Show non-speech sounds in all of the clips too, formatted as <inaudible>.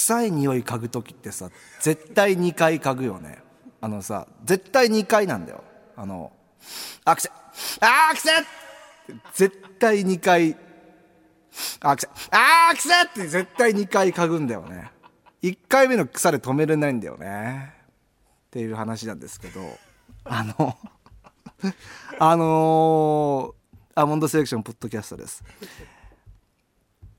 臭い匂い嗅ぐ時ってさ絶対2回嗅ぐよね。あのさ絶対2回なんだよ。あのあくせあーくせ絶対2回あくせあくせって絶対2回嗅ぐんだよね。1回目の草で止めれないんだよね。っていう話なんですけど。あの <laughs> あのー、アーモンドセレクションポッドキャストです。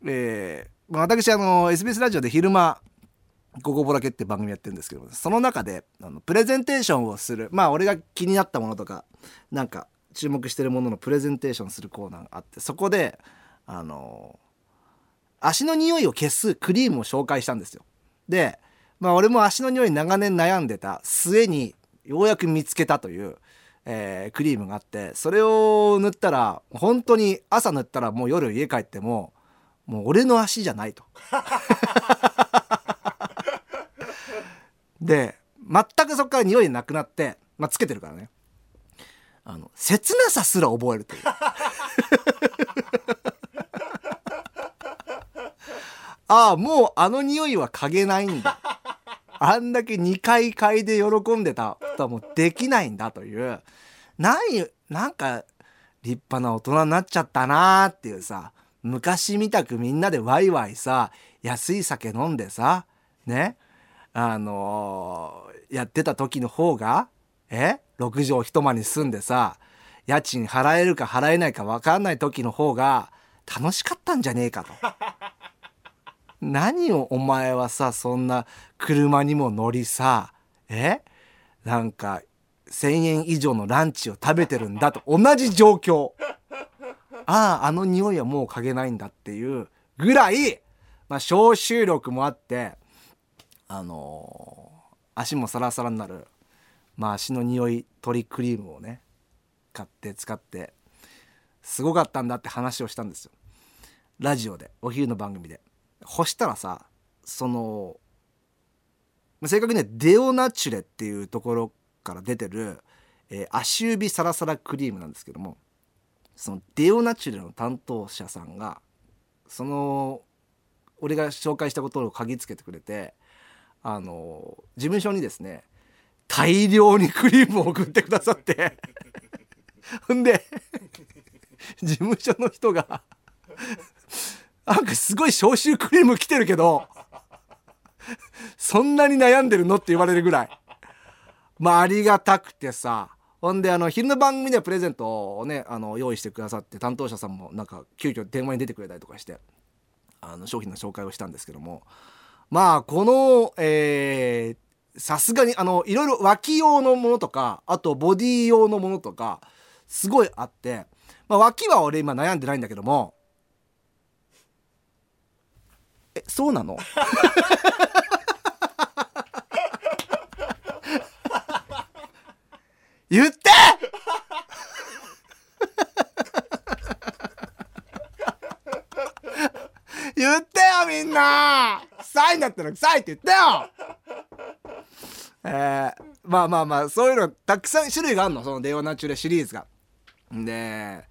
えー、ま私あの SBS ラジオで昼間「ゴゴボラケ」って番組やってるんですけどその中であのプレゼンテーションをするまあ俺が気になったものとかなんか注目してるもののプレゼンテーションするコーナーがあってそこであの足の匂いを消すクリームを紹介したんですよ。でまあ俺も足の匂い長年悩んでた末にようやく見つけたという、えー、クリームがあってそれを塗ったら本当に朝塗ったらもう夜家帰ってももう俺の足じゃないと。で全くそこから匂いなくなって、まあ、つけてるからね。あの切なさすら覚えるという。<laughs> ああもうあの匂いは嗅げないんだ。あんだけ2回嗅いで喜んでた。ことはもうできないんだという。何なんか立派な大人になっちゃったなーっていうさ。昔みたくみんなでワイワイさ安い酒飲んでさねあのー、やってた時の方がえ6畳一間に住んでさ家賃払えるか払えないか分かんない時の方が楽しかったんじゃねえかと。<laughs> 何をお前はさそんな車にも乗りさえなんか1,000円以上のランチを食べてるんだと同じ状況あああの匂いはもう嗅げないんだっていうぐらい、まあ、消臭力もあってあのー、足もサラサラになる、まあ、足の匂い取りクリームをね買って使ってすごかったんだって話をしたんですよ。ラジオでお昼の番組で。干したらさその正確にはデオナチュレっていうところから出てる、えー、足指サラサラクリームなんですけどもそのデオナチュレの担当者さんがその俺が紹介したことを嗅ぎつけてくれてあの事務所にですね大量にクリームを送ってくださって <laughs> ほんで事務所の人がなんかすごい消臭クリーム来てるけどそんなに悩んでるのって言われるぐらい。まあありがたくてさほんであの昼の番組ではプレゼントをねあの用意してくださって担当者さんもなんか急遽電話に出てくれたりとかしてあの商品の紹介をしたんですけども。まあこのえさすがにあのいろいろ脇用のものとかあとボディ用のものとかすごいあって、まあ、脇は俺今悩んでないんだけどもえそうなの？<laughs> 言って！言ってよみんな！臭いんだったら臭いって言ってよ！えー、まあまあまあそういうのたくさん種類があるのそのデオナチュレシリーズが。で、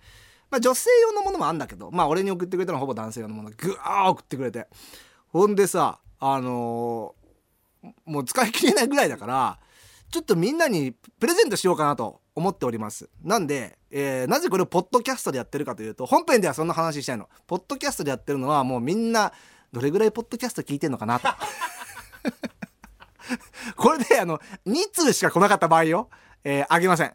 まあ、女性用のものもあんだけどまあ俺に送ってくれたのはほぼ男性用のものぐわー送ってくれて。ほんでさあのー、もう使い切れないぐらいだからちょっとみんなにプレゼントしようかなと思っております。なんで、えー、なぜこれをポッドキャストでやってるかというと本編ではそんな話したいの。ポッドキャストでやってるのはもうみんなどれぐらいポッドキャスト聞いてんのかなと。<laughs> これであの2通しか来なかった場合よ、えー、あげません。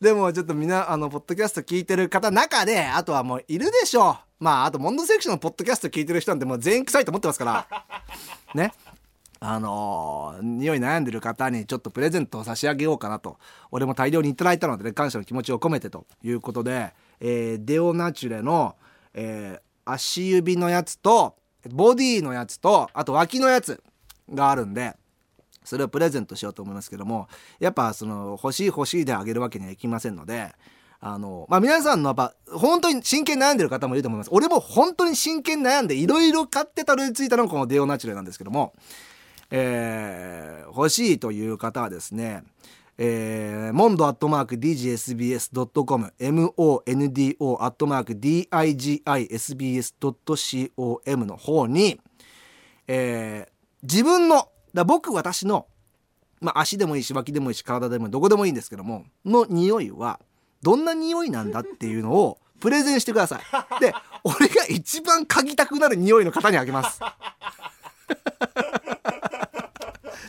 でもちょっとみんなあのポッドキャスト聞いてる方中であとはもういるでしょう。まああとモンドセクションのポッドキャスト聞いてる人なんてもう全員臭いと思ってますから。ね。あのー、匂い悩んでる方にちょっとプレゼントを差し上げようかなと。俺も大量にいただいたので、ね、感謝の気持ちを込めてということで、えー、デオナチュレの、えー、足指のやつとボディのやつとあと脇のやつがあるんで。それをプレゼントしようと思いますけどもやっぱその欲しい欲しいであげるわけにはいきませんのであのまあ皆さんのやっぱ本当に真剣に悩んでる方もいると思います。俺も本当に真剣に悩んでいろいろ買ってたどり着いたのがこのデオナチュレなんですけども、えー、欲しいという方はですねえー、モンドアットマーク DGSBS.com MONDO アットマーク DIGISBS.com の方に、えー、自分のだ僕私の、まあ、足でもいいし脇でもいいし体でもどこでもいいんですけどもの匂いはどんな匂いなんだっていうのをプレゼンしてください。で俺が一番嗅ぎたくなる匂いの方にあげます。<laughs>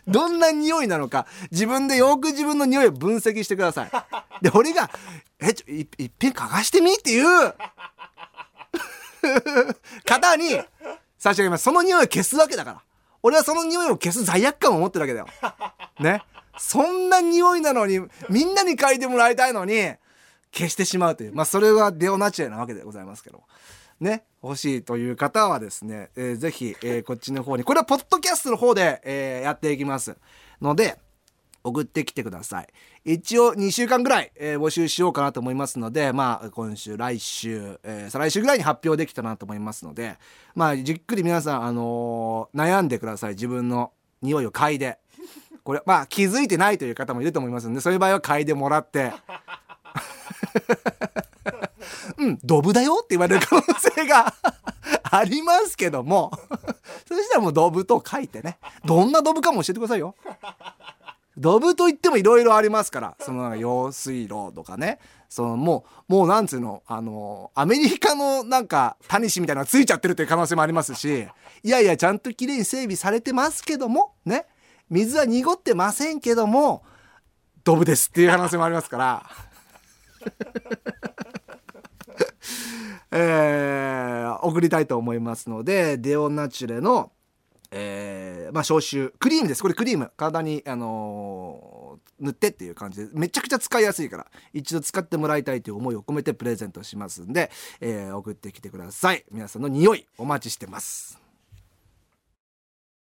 どんな匂いなのか自分でよく自分の匂いを分析してください。で俺が「えちょいいっぺん嗅がしてみ?」っていう方に差し上げます。その匂いを消すわけだから。俺はその匂いを消す罪悪感を持ってるわけだよ。<laughs> ね。そんな匂いなのにみんなに嗅いでもらいたいのに消してしまうという。まあそれはデオナチュラルなわけでございますけど。ね。欲しいという方はですね、えー、ぜひ、えー、こっちの方に。これはポッドキャストの方で、えー、やっていきますので送ってきてください。一応2週間ぐらい、えー、募集しようかなと思いますのでまあ今週来週、えー、再来週ぐらいに発表できたなと思いますのでまあじっくり皆さん、あのー、悩んでください。自分の匂いを嗅いで。これまあ気づいてないという方もいると思いますのでそういう場合は嗅いでもらって。<laughs> うんドブだよって言われる可能性がありますけども。そしたらもうドブと書いてね。どんなドブかも教えてくださいよ。ドブといってもいろいろありますからそのなんか用水路とかね。そのもうもうなんつうのあのアメリカのなんかタニシみたいなのがついちゃってるという可能性もありますしいやいやちゃんときれいに整備されてますけどもね。水は濁ってませんけどもドブですっていう可能性もありますから。<laughs> えー、送りたいと思いますのでデオナチュレのえー、まあ消臭。クリームです。これクリーム。体に、あのー、塗ってっていう感じで。めちゃくちゃ使いやすいから。一度使ってもらいたいという思いを込めてプレゼントしますんで、えー、送ってきてください。皆さんの匂いお待ちしてます。